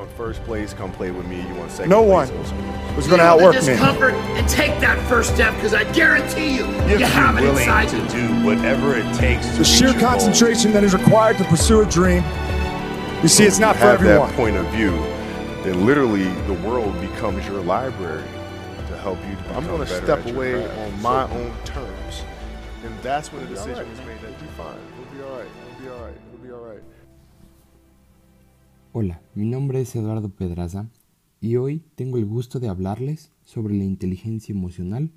want first place? Come play with me. You want second No place? one Go was going to outwork me. discomfort and take that first step because I guarantee you, You you have have it be willing inside to you. do whatever it takes to The reach sheer your goal. concentration that is required to pursue a dream. You see, it's not for have everyone. that point of view, then literally the world becomes your library to help you. I'm going to step away craft. on my own terms, and that's when the decision was made. That you're fine. It'll be all right. It'll be all right. It'll be all right. Hola, mi nombre es Eduardo Pedraza y hoy tengo el gusto de hablarles sobre la inteligencia emocional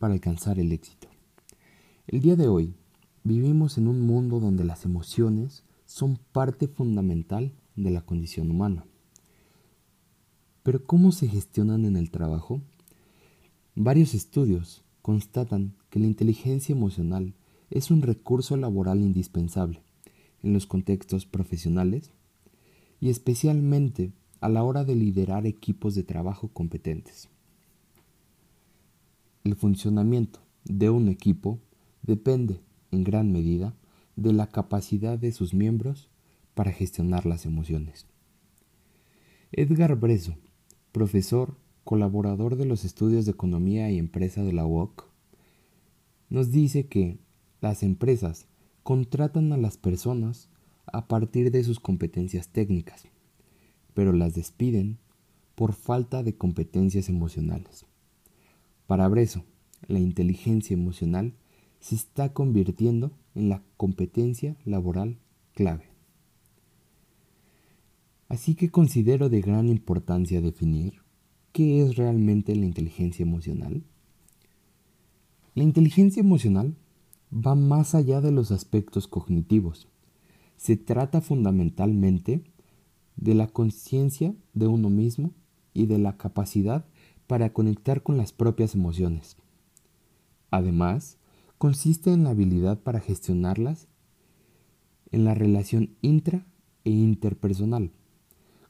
para alcanzar el éxito. El día de hoy vivimos en un mundo donde las emociones son parte fundamental de la condición humana. Pero ¿cómo se gestionan en el trabajo? Varios estudios constatan que la inteligencia emocional es un recurso laboral indispensable en los contextos profesionales y especialmente a la hora de liderar equipos de trabajo competentes. El funcionamiento de un equipo depende en gran medida de la capacidad de sus miembros para gestionar las emociones. Edgar Breso, profesor colaborador de los estudios de economía y empresa de la UOC, nos dice que las empresas contratan a las personas a partir de sus competencias técnicas, pero las despiden por falta de competencias emocionales. Para Breso, la inteligencia emocional se está convirtiendo en la competencia laboral clave. Así que considero de gran importancia definir qué es realmente la inteligencia emocional. La inteligencia emocional va más allá de los aspectos cognitivos. Se trata fundamentalmente de la conciencia de uno mismo y de la capacidad para conectar con las propias emociones. Además, consiste en la habilidad para gestionarlas en la relación intra e interpersonal.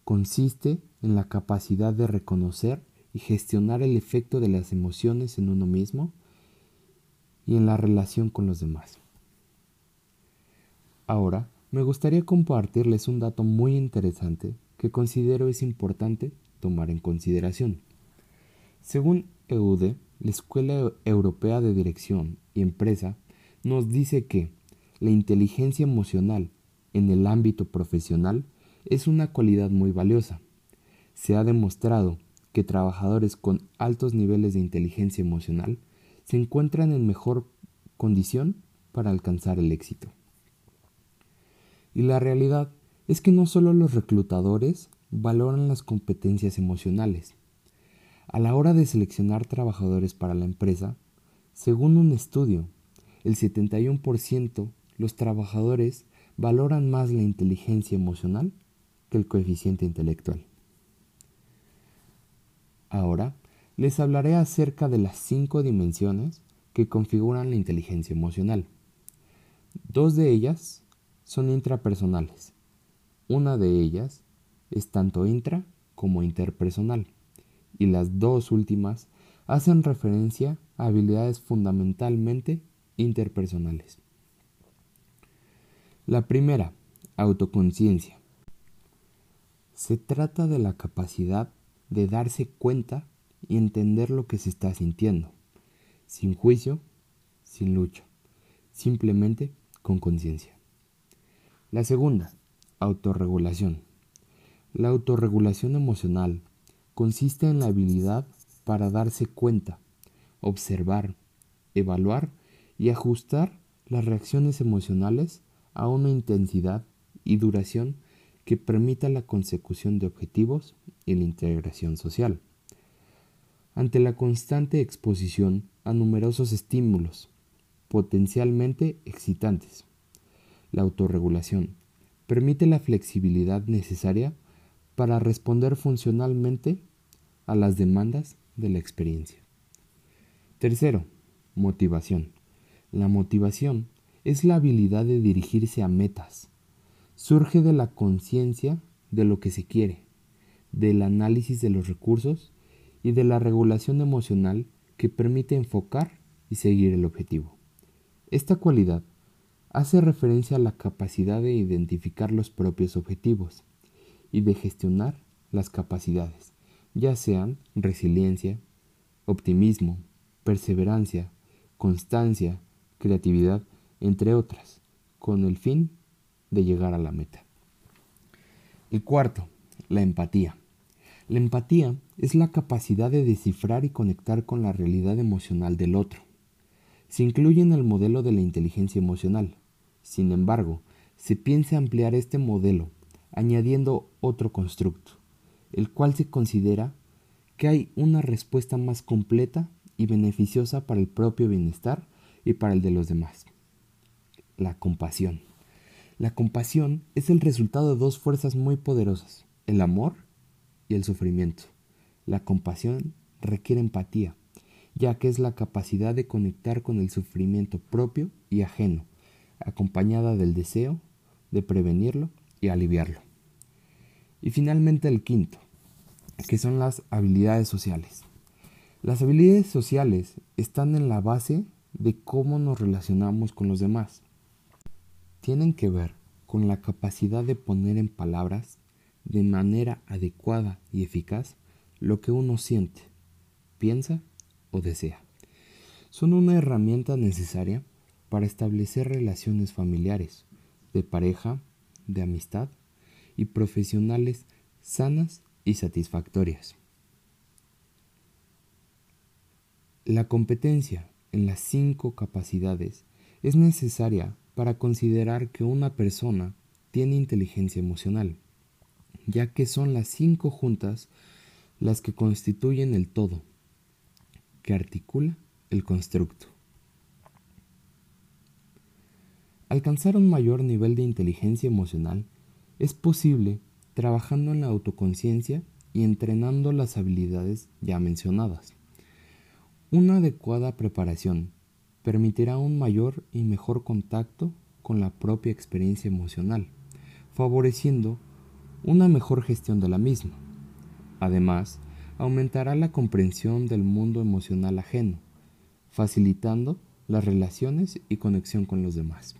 Consiste en la capacidad de reconocer y gestionar el efecto de las emociones en uno mismo y en la relación con los demás. Ahora, me gustaría compartirles un dato muy interesante que considero es importante tomar en consideración. Según EUDE, la Escuela Europea de Dirección y Empresa nos dice que la inteligencia emocional en el ámbito profesional es una cualidad muy valiosa. Se ha demostrado que trabajadores con altos niveles de inteligencia emocional se encuentran en mejor condición para alcanzar el éxito. Y la realidad es que no solo los reclutadores valoran las competencias emocionales. A la hora de seleccionar trabajadores para la empresa, según un estudio, el 71% los trabajadores valoran más la inteligencia emocional que el coeficiente intelectual. Ahora les hablaré acerca de las cinco dimensiones que configuran la inteligencia emocional. Dos de ellas son intrapersonales. Una de ellas es tanto intra como interpersonal y las dos últimas hacen referencia a habilidades fundamentalmente interpersonales. La primera, autoconciencia. Se trata de la capacidad de darse cuenta y entender lo que se está sintiendo, sin juicio, sin lucha, simplemente con conciencia. La segunda, autorregulación. La autorregulación emocional consiste en la habilidad para darse cuenta, observar, evaluar y ajustar las reacciones emocionales a una intensidad y duración que permita la consecución de objetivos y la integración social. Ante la constante exposición a numerosos estímulos potencialmente excitantes, la autorregulación permite la flexibilidad necesaria para responder funcionalmente a las demandas de la experiencia. Tercero, motivación. La motivación es la habilidad de dirigirse a metas. Surge de la conciencia de lo que se quiere, del análisis de los recursos y de la regulación emocional que permite enfocar y seguir el objetivo. Esta cualidad hace referencia a la capacidad de identificar los propios objetivos y de gestionar las capacidades, ya sean resiliencia, optimismo, perseverancia, constancia, creatividad, entre otras, con el fin de llegar a la meta. Y cuarto, la empatía. La empatía es la capacidad de descifrar y conectar con la realidad emocional del otro. Se incluye en el modelo de la inteligencia emocional. Sin embargo, se piensa ampliar este modelo añadiendo otro constructo, el cual se considera que hay una respuesta más completa y beneficiosa para el propio bienestar y para el de los demás. La compasión. La compasión es el resultado de dos fuerzas muy poderosas, el amor y el sufrimiento. La compasión requiere empatía, ya que es la capacidad de conectar con el sufrimiento propio y ajeno, acompañada del deseo de prevenirlo y aliviarlo. Y finalmente el quinto, que son las habilidades sociales. Las habilidades sociales están en la base de cómo nos relacionamos con los demás. Tienen que ver con la capacidad de poner en palabras de manera adecuada y eficaz lo que uno siente, piensa o desea. Son una herramienta necesaria para establecer relaciones familiares, de pareja, de amistad y profesionales sanas y satisfactorias. La competencia en las cinco capacidades es necesaria para considerar que una persona tiene inteligencia emocional ya que son las cinco juntas las que constituyen el todo, que articula el constructo. Alcanzar un mayor nivel de inteligencia emocional es posible trabajando en la autoconciencia y entrenando las habilidades ya mencionadas. Una adecuada preparación permitirá un mayor y mejor contacto con la propia experiencia emocional, favoreciendo una mejor gestión de la misma. Además, aumentará la comprensión del mundo emocional ajeno, facilitando las relaciones y conexión con los demás.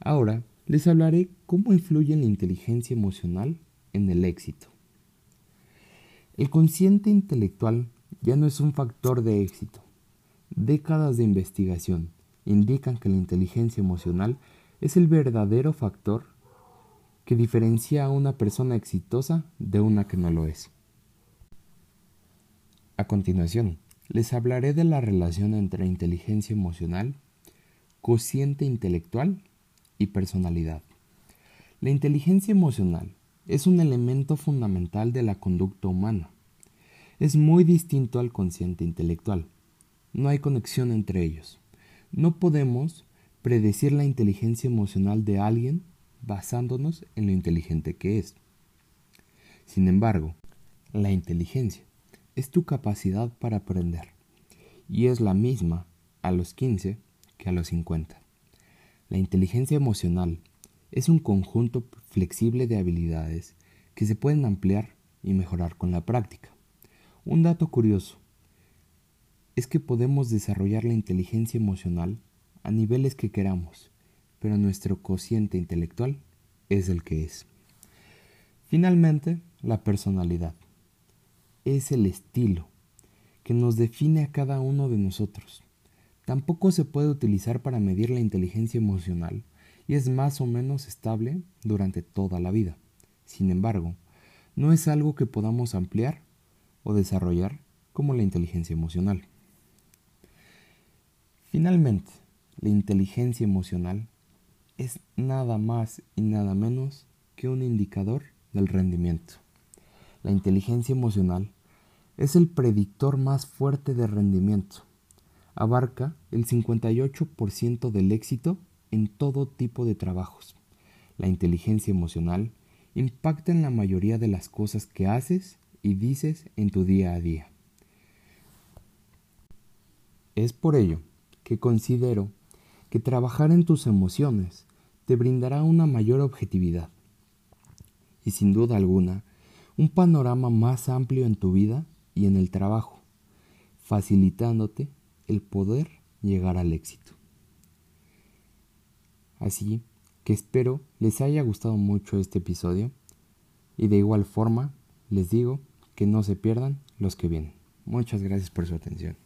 Ahora les hablaré cómo influye la inteligencia emocional en el éxito. El consciente intelectual ya no es un factor de éxito. Décadas de investigación indican que la inteligencia emocional es el verdadero factor que diferencia a una persona exitosa de una que no lo es. A continuación, les hablaré de la relación entre inteligencia emocional, cociente intelectual y personalidad. La inteligencia emocional es un elemento fundamental de la conducta humana. Es muy distinto al consciente intelectual. No hay conexión entre ellos. No podemos predecir la inteligencia emocional de alguien basándonos en lo inteligente que es. Sin embargo, la inteligencia es tu capacidad para aprender y es la misma a los 15 que a los 50. La inteligencia emocional es un conjunto flexible de habilidades que se pueden ampliar y mejorar con la práctica. Un dato curioso es que podemos desarrollar la inteligencia emocional a niveles que queramos pero nuestro cociente intelectual es el que es. Finalmente, la personalidad. Es el estilo que nos define a cada uno de nosotros. Tampoco se puede utilizar para medir la inteligencia emocional y es más o menos estable durante toda la vida. Sin embargo, no es algo que podamos ampliar o desarrollar como la inteligencia emocional. Finalmente, la inteligencia emocional es nada más y nada menos que un indicador del rendimiento. La inteligencia emocional es el predictor más fuerte de rendimiento. Abarca el 58% del éxito en todo tipo de trabajos. La inteligencia emocional impacta en la mayoría de las cosas que haces y dices en tu día a día. Es por ello que considero que trabajar en tus emociones te brindará una mayor objetividad y sin duda alguna un panorama más amplio en tu vida y en el trabajo, facilitándote el poder llegar al éxito. Así que espero les haya gustado mucho este episodio. Y de igual forma, les digo que no se pierdan los que vienen. Muchas gracias por su atención.